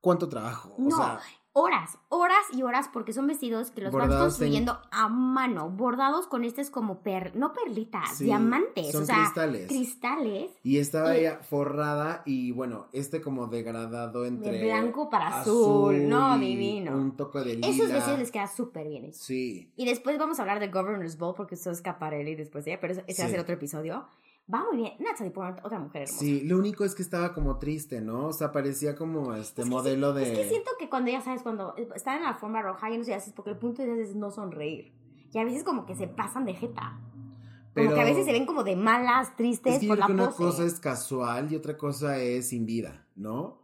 ¿cuánto trabajo? O No, sea, horas, horas y horas, porque son vestidos que los van Bordados en- construyendo a mano, bordados con estas como per, no perlitas, sí, diamantes, son o sea, cristales. cristales y estaba y- ella forrada y bueno, este como degradado entre de blanco para azul, no, divino. Un toque de lila. Esos vestidos les queda súper bien. Sí. Y después vamos a hablar de Governor's Ball porque eso es Scaparelli después de ella, pero ese va a ser otro episodio. Va muy bien. Natalie Portman, otra mujer hermosa. Sí, lo único es que estaba como triste, ¿no? O sea, parecía como este Es que modelo sí, de... Es que siento que cuando ya sabes, cuando están en la alfombra roja, ya no sé, porque el punto de es no sonreír. Y a veces como que se pasan de jeta. Como Pero- que a veces se ven como de malas, tristes Es que yo por creo la que una pose. cosa es casual y otra cosa es sin vida, ¿no?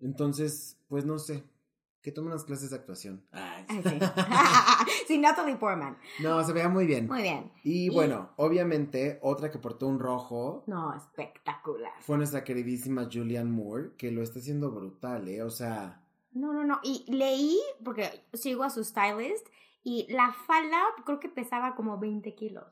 Entonces, pues no sé. Que tome unas clases de actuación. Ay. Sí. sí, [LAUGHS] Natalie Portman. No, se veía muy bien. Muy bien. Y Y- bueno, obviamente, otra que portó un rojo No, espectacular. fue nuestra queridísima Julianne Moore, que lo está haciendo brutal, ¿eh? O sea, No, no, no. Y leí, porque sigo a su stylist, y la falda creo que pesaba como 20 kilos.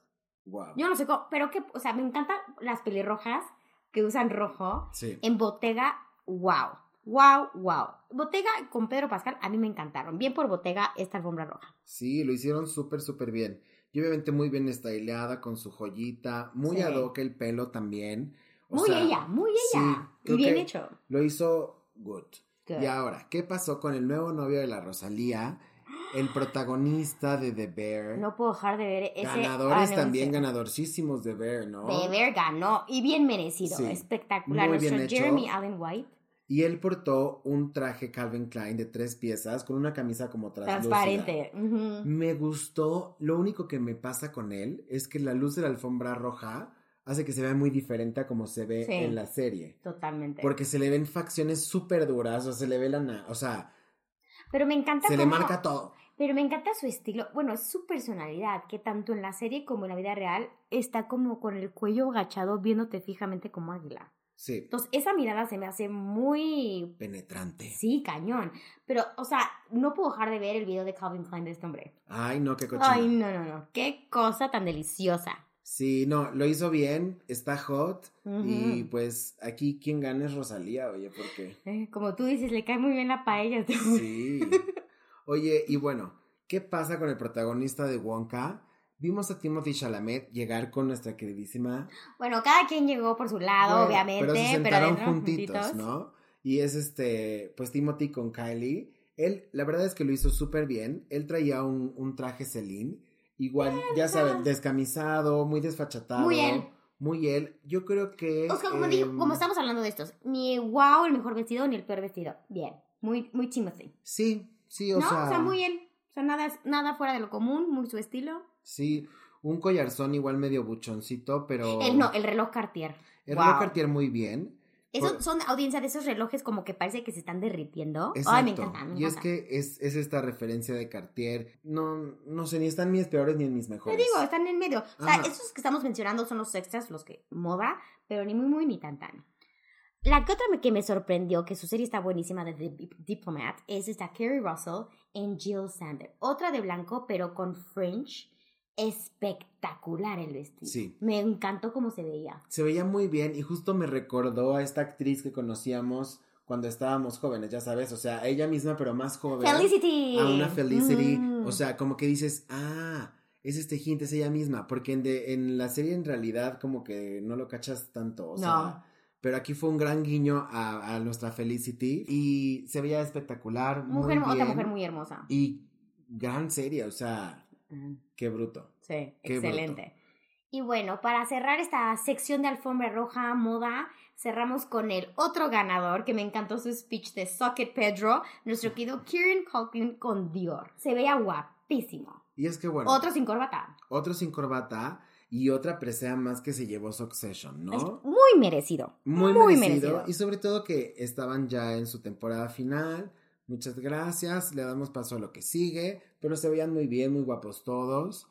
wow. Yo no sé cómo, pero que, o sea, me encantan las pelirrojas que usan rojo. Sí. En Bottega, wow. Wow, wow. Bottega con Pedro Pascal a mí me encantaron. Bien por Bottega esta alfombra roja. Sí, lo hicieron súper, súper bien. Y obviamente muy bien styleada, con su joyita, muy Sí. ad hoc el pelo también. O Muy sea, ella, muy ella. sí, y bien hecho. Lo hizo good. Good. Y ahora, ¿qué pasó con el nuevo novio de la Rosalía? El protagonista de The Bear. No puedo dejar de ver ese Ganadores también, ganadorcísimos de Bear, ¿no? De ver ganó y bien merecido, Sí. espectacular. Muy Nuestro bien hecho. Jeremy Allen White, Y él portó un traje Calvin Klein de tres piezas con una camisa como translúcida. transparente. ujú. Me gustó. Lo único que me pasa con él es que la luz de la alfombra roja hace que se vea muy diferente a como se ve Sí. en la serie. Totalmente. Porque se le ven facciones súper duras, o se le ve la... O sea, pero me encanta se le marca todo. Pero me encanta su estilo, bueno, es su personalidad, que tanto en la serie como en la vida real está como con el cuello agachado viéndote fijamente como águila. Sí, Entonces, esa mirada se me hace muy... penetrante. Sí, cañón. Pero, o sea, no puedo dejar de ver el video de Calvin Klein de este hombre. Ay, no, qué cochina. Ay, no, no, no. Qué cosa tan deliciosa. Sí, no, lo hizo bien, está hot. Y pues aquí quien gana es Rosalía, oye, porque... Eh, como tú dices, le cae muy bien la paella. a este. Sí. Oye, y bueno, ¿qué pasa con el protagonista de Wonka? Vimos a Timothy Chalamet llegar con nuestra queridísima... Bueno, cada quien llegó por su lado, Bueno, obviamente. Pero se sentaron juntitos, juntitos. ¿no? Y es este, pues Timothy con Kylie. Él, la verdad es que lo hizo súper bien. Él traía un, un traje Celine. Igual, ya saben, descamisado, muy desfachatado. Muy él. Muy él. Yo creo que... O sea, como, em, digo, como estamos hablando de estos, ni wow el mejor vestido ni el peor vestido. Bien, muy, muy Timothy. Sí, sí, o ¿No? sea... o sea, muy bien. O sea, nada, nada fuera de lo común, muy su estilo. Sí, un collarzón igual medio buchoncito, pero... El, no, el reloj Cartier. El Wow. reloj Cartier muy bien. Por- son audiencia de esos relojes como que parece que se están derritiendo. Exacto. Ay, me encanta, me y es que es, es esta referencia de Cartier. No, no sé, ni están mis peores ni en mis Te mejores. digo, están en medio. O sea, Ajá. esos que estamos mencionando son los extras, los que moda, pero ni muy, muy, ni tan, tan. La que otra que me sorprendió, que su serie está buenísima de The Diplomat, es esta Kerry Russell en Jill Sander. Otra de blanco, pero con fringe. Espectacular el vestido. Sí. Me encantó cómo se veía. Se veía muy bien y justo me recordó a esta actriz que conocíamos cuando estábamos jóvenes, ya sabes, o sea, ella misma pero más joven. Felicity. A una Felicity. Mm. O sea, como que dices, ah, es este hint, es ella misma. Porque en, de- en la serie en realidad como que no lo cachas tanto. O No. sea, pero aquí fue un gran guiño a, a nuestra Felicity. Y se veía espectacular. mujer, muy otra bien. mujer muy hermosa. Y gran serie, o sea. Qué bruto. Sí, Qué excelente. Y bueno, para cerrar esta sección de alfombra roja moda, cerramos con el otro ganador que me encantó su speech de Socket Pedro, nuestro querido Kieran Culkin con Dior. Se veía guapísimo. Y es que bueno, Otro sin corbata. otro sin corbata y otra presea más que se llevó Succession, ¿no? Es muy merecido. Muy, muy merecido. merecido. Y sobre todo que estaban ya en su temporada final. Muchas gracias. Le damos paso a lo que sigue. Pero se veían muy bien, muy guapos todos.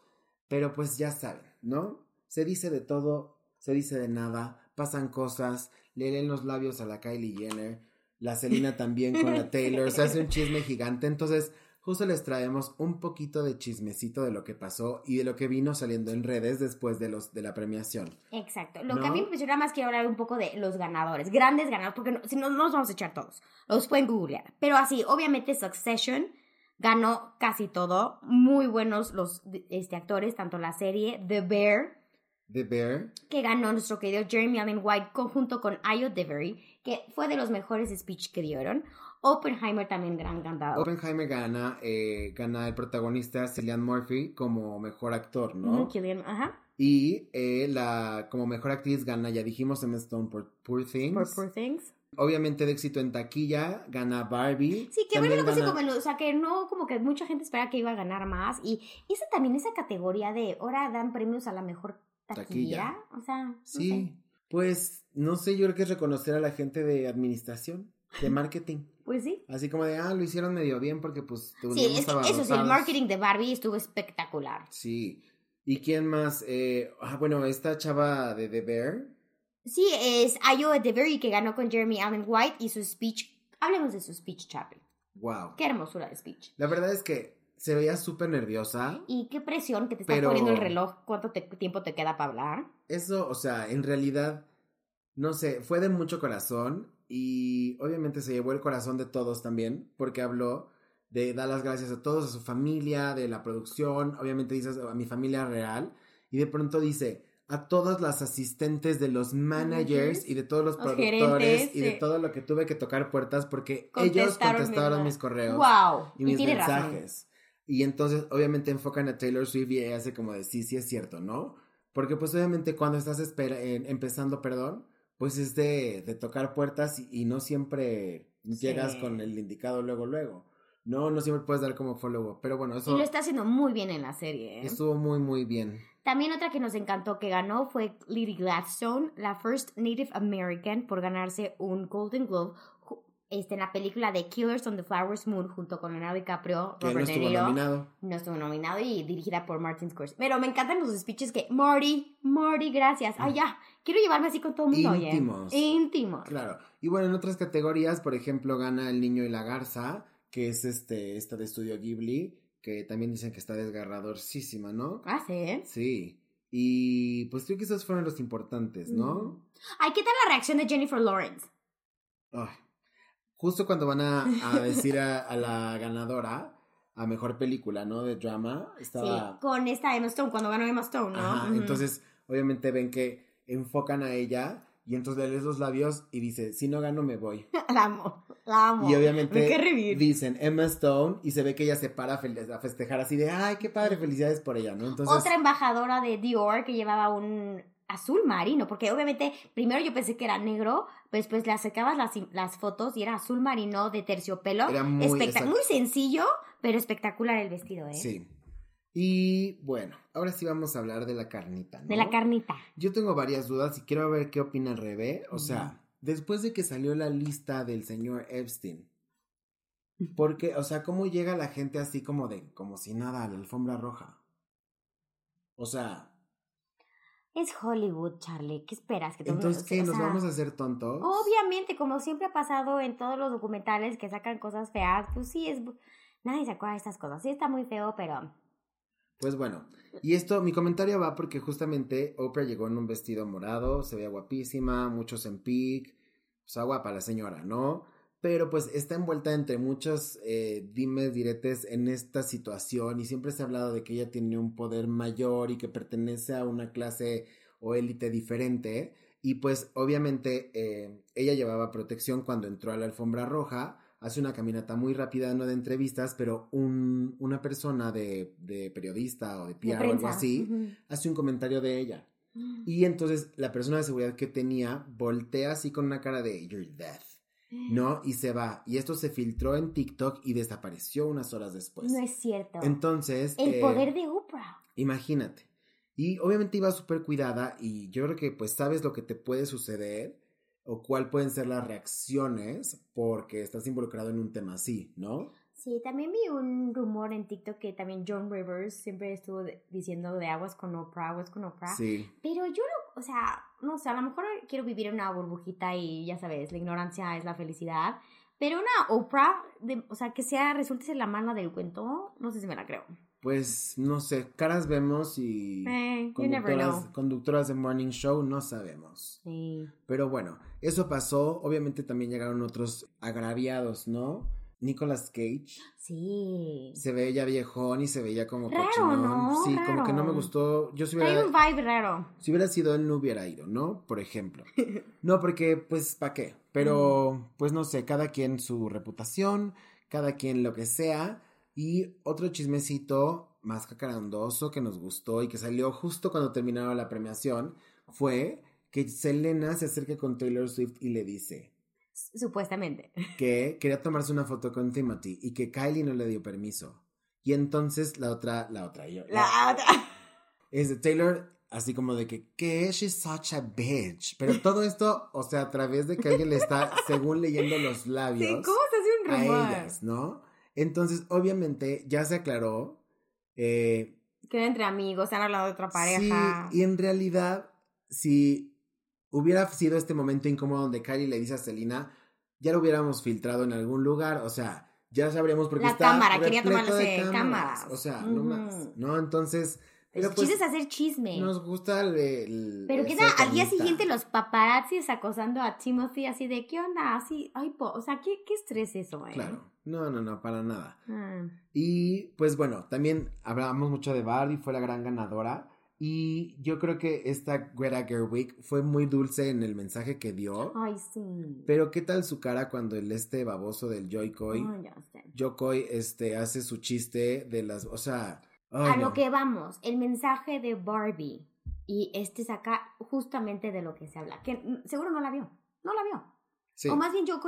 Pero pues ya saben, ¿no? Se dice de todo, se dice de nada. Pasan cosas. Le leen los labios a la Kylie Jenner. La Selena también con la [LAUGHS] Taylor. Se hace un chisme gigante. Entonces, justo les traemos un poquito de chismecito de lo que pasó y de lo que vino saliendo en redes después de los de la premiación. Exacto. Lo ¿No? que a mí me impresiona más quiero hablar un poco de los ganadores, grandes ganadores, porque no- si no, no los vamos a echar todos. Los pueden googlear. Pero así, obviamente Succession ganó casi todo. Muy buenos los este, actores, tanto la serie The Bear, The Bear. que ganó nuestro querido Jeremy Allen White conjunto con Ayo Devery, que fue de los mejores speech que dieron. Oppenheimer también gran cantado. Oppenheimer gana, eh, gana el protagonista Cillian Murphy como mejor actor, ¿no? Killian, ajá. Y eh, la como mejor actriz gana, ya dijimos, Emma Stone por Poor Things. Por Poor Things. Obviamente de éxito en taquilla, gana Barbie. Sí, que También bueno, gana- como, o sea, que no, como que mucha gente esperaba que iba a ganar más. Y esa también, esa categoría de ahora dan premios a la mejor taquilla. Taquilla. O sea, no Sí, sé. pues no sé, yo creo que es reconocer a la gente de administración, de marketing. Pues sí. Así como de, ah, lo hicieron medio bien porque pues Sí, teníamos es que eso sí, el marketing de Barbie estuvo espectacular. Sí. ¿Y quién más? Eh, ah, bueno, esta chava de The Bear. Sí, es Ayo Edeberry que ganó con Jeremy Allen White y su speech. Hablemos de su speech, Charlie. Wow. Qué hermosura de speech. La verdad es que se veía súper nerviosa. Y qué presión que te está Pero- poniendo el reloj. ¿Cuánto te- tiempo te queda para hablar? Eso, o sea, en realidad, no sé, fue de mucho corazón y obviamente se llevó el corazón de todos también, porque habló de dar las gracias a todos, a su familia, de la producción, obviamente dice a mi familia real, y de pronto dice a todas las asistentes de los managers y de todos los productores y de todo lo que tuve que tocar puertas porque ellos Contestaron contestaron mi- mis correos ¡Wow! y mis razón. mensajes. Y entonces, obviamente, enfocan a Taylor Swift y ella hace como de sí, sí es cierto, ¿no? Porque, pues, obviamente, cuando estás espera- en- empezando, perdón, pues es de, de tocar puertas y, y no siempre llegas con el indicado luego, luego. No, no siempre puedes dar como follow-up. Pero bueno, Y eso lo está haciendo muy bien en la serie. ¿eh? estuvo muy, muy bien. También otra que nos encantó que ganó fue Lily Gladstone, la first Native American por ganarse un Golden Globe este, en la película de Killers on the Flowers Moon junto con Leonardo DiCaprio, no Robert De estuvo Niro. nominado. No estuvo nominado y dirigida por Martin Scorsese. Pero me encantan los speeches que Marty, Marty, gracias. Ah, ya. Quiero llevarme así con todo el mundo, oye. Íntimos. Íntimos. Claro. Y bueno, en otras categorías, por ejemplo, gana El Niño y la Garza, que es este, esta de Estudio Ghibli, que también dicen que está desgarradorcísima, ¿no? Ah, sí. Sí. Y pues creo que esos fueron los importantes, ¿no? Mm. Ay, ¿qué tal la reacción de Jennifer Lawrence? Ay. Justo cuando van a, a decir a, a la ganadora a mejor película, ¿no? De drama, estaba. Sí, con esta Emma Stone, cuando ganó Emma Stone, ¿no? Ajá. Entonces, obviamente ven que enfocan a ella y entonces le lees los labios y dice: Si no gano, me voy. [LAUGHS] La amo, la amo. Y obviamente dicen Emma Stone y se ve que ella se para a festejar así de: Ay, qué padre, felicidades por ella, ¿no? Entonces. Otra embajadora de Dior que llevaba un azul marino, porque obviamente primero yo pensé que era negro, pero después le acercabas las, las fotos y era azul marino de terciopelo. Era muy sencillo, pero espectacular el vestido, ¿eh? Sí. Y bueno, ahora sí vamos a hablar de la carnita, ¿no? De la carnita. Yo tengo varias dudas y quiero ver qué opina el Rebe. O sea, después de que salió la lista del señor Epstein, porque, o sea, ¿cómo llega la gente así como de, como si nada, a la alfombra roja? O sea, Es Hollywood, Charlie. ¿Qué esperas? Que entonces, ¿qué? o ¿Nos sea, vamos a hacer tontos? Obviamente, como siempre ha pasado en todos los documentales que sacan cosas feas, pues sí es... Nadie se acuerda de estas cosas. Sí está muy feo, pero... Pues bueno, y esto, mi comentario va porque justamente Oprah llegó en un vestido morado, se veía guapísima, muchos en pic, o sea, guapa la señora, ¿no? Pero pues está envuelta entre muchos eh, dimes, diretes en esta situación y siempre se ha hablado de que ella tiene un poder mayor y que pertenece a una clase o élite diferente y pues obviamente eh, ella llevaba protección cuando entró a la alfombra roja, hace una caminata muy rápida, no de entrevistas, pero un, una persona de, de periodista o de PR o algo así hace un comentario de ella. Y entonces la persona de seguridad que tenía voltea así con una cara de You're death, ¿no? Y se va. Y esto se filtró en TikTok y desapareció unas horas después. No es cierto. Entonces, El eh, poder de Oprah. imagínate. Y obviamente iba súper cuidada y yo creo que pues sabes lo que te puede suceder o cuál pueden ser las reacciones porque estás involucrado en un tema así, ¿no? Sí, también vi un rumor en TikTok que también John Rivers siempre estuvo de- diciendo de aguas con Oprah, aguas con Oprah. Sí. Pero yo no, o sea, no sé, a lo mejor quiero vivir en una burbujita y ya sabes, la ignorancia es la felicidad. Pero una Oprah, de- o sea, que sea, resulte ser la mala del cuento, no sé si me la creo. Pues no sé, caras vemos y Eh, conductoras, conductoras de morning show no sabemos. Sí. Pero bueno, eso pasó. Obviamente también llegaron otros agraviados, ¿no? Nicolas Cage Sí. se veía viejón y se veía como Raro, cochinón. ¿no? Sí, como que no me gustó. Yo si Hay hubiera, un vibe raro. si hubiera sido él, no hubiera ido, ¿no? Por ejemplo. [LAUGHS] No, porque, pues, ¿para qué? Pero, pues, no sé, cada quien su reputación, cada quien lo que sea. Y otro chismecito, más cacarandoso que nos gustó y que salió justo cuando terminaba la premiación fue que Selena se acerca con Taylor Swift y le dice Supuestamente. [LAUGHS] que quería tomarse una foto con Timothy y que Kylie no le dio permiso. Y entonces la otra, la otra, yo. La otra. [LAUGHS] Es de Taylor, así como de que, que she's such a bitch. Pero todo esto, o sea, a través de que alguien le está, [LAUGHS] según leyendo los Sí, labios ¿cómo se hace un a rumor? ellas, ¿no? Entonces, obviamente, ya se aclaró. eh, Que entre amigos, están hablando de otra pareja. Sí, y en realidad, si hubiera sido este momento incómodo donde Kylie le dice a Selena, ya lo hubiéramos filtrado en algún lugar, o sea, ya sabríamos porque La está cámara, quería tomarse cámaras. O sea, no Ujú. más, ¿no? Entonces, El pero pues es hacer chisme. nos gusta el... el- Pero qué tal, al día siguiente los paparazzis acosando a Timothy así de, ¿qué onda? Así, ay, po, o sea, ¿qué, qué estrés eso, eh? Claro, no, no, no, para nada. Ah. Y pues bueno, también hablamos mucho de Barbie, fue la gran ganadora. Y yo creo que esta Greta Gerwig fue muy dulce en el mensaje que dio. Ay, sí. Pero qué tal su cara cuando el este baboso del Joy Coy, Ay, ya sé. Joy Coy, este, hace su chiste de las, o sea, ay, a no. lo que vamos, el mensaje de Barbie. Y este saca justamente de lo que se habla. Que seguro no la vio. No la vio. Sí. O más bien, Yoko,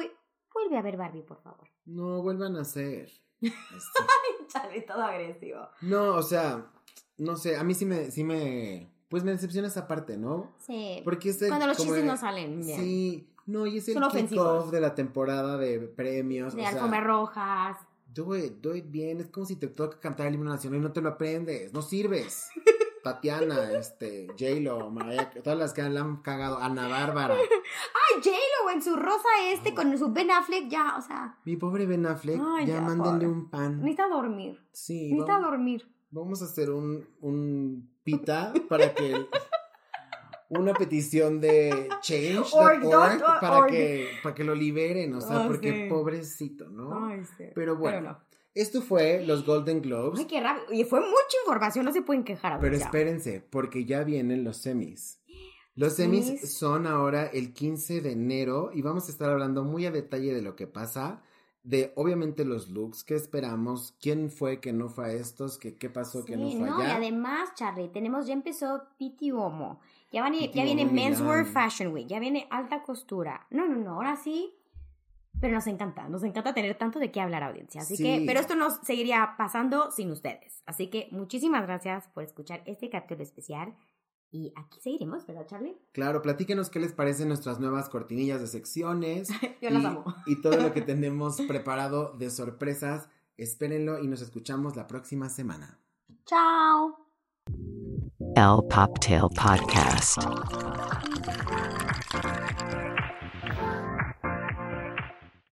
vuelve a ver Barbie, por favor. No vuelvan a hacer. [LAUGHS] Este, Chale, todo agresivo. No, o sea, no sé, a mí sí me, sí me, pues me decepciona esa parte, ¿no? Sí. Porque es el, Cuando los chistes el- no salen bien. Sí, no, y es el kickoff de la temporada de premios. De o sea, alfombras rojas. do it, do it bien. Es como si te toca cantar el himno nacional y no te lo aprendes. No sirves. [LAUGHS] Tatiana, este, J-Lo, Mariah, todas las que la han cagado. Ana Bárbara. [LAUGHS] Ay, J-Lo en su rosa este con su Ben Affleck, ya, o sea, Mi pobre Ben Affleck, Ay, ya, ya, mándenle pobre. un pan. necesita dormir. Sí, Necesita vamos, dormir. Vamos a hacer un, un pita para que. Una petición de change.org org. para que, para que lo liberen, o sea, Ah, porque sí. pobrecito, ¿no? Ay, sí. Pero bueno, no. esto fue los Golden Globes. Ay, qué rápido. Oye, fue mucha información, no se pueden quejar. Pero espérense, porque ya vienen los semis. Los semis Semis. son ahora el 15 de enero y vamos a estar hablando muy a detalle de lo que pasa, de obviamente los looks, qué esperamos, quién fue que no fue a estos, que qué pasó que no fue no, y allá. además, Charlie, tenemos, ya empezó Piti Homo. Ya, van, Pitti ya viene Uomo Men's Wear Milán. Fashion Week, ya viene alta costura. No, no, no, ahora sí. Pero nos encanta, nos encanta tener tanto de qué hablar, audiencia. Así Sí. que, pero esto nos seguiría pasando sin ustedes. Así que muchísimas gracias por escuchar este capítulo especial. Y aquí seguiremos, ¿verdad, Charlie? Claro, platíquenos qué les parecen nuestras nuevas cortinillas de secciones. [LAUGHS] Yo y, las amo. y todo lo que [LAUGHS] tenemos preparado de sorpresas. Espérenlo y nos escuchamos la próxima semana. Chao. El Poptail Podcast.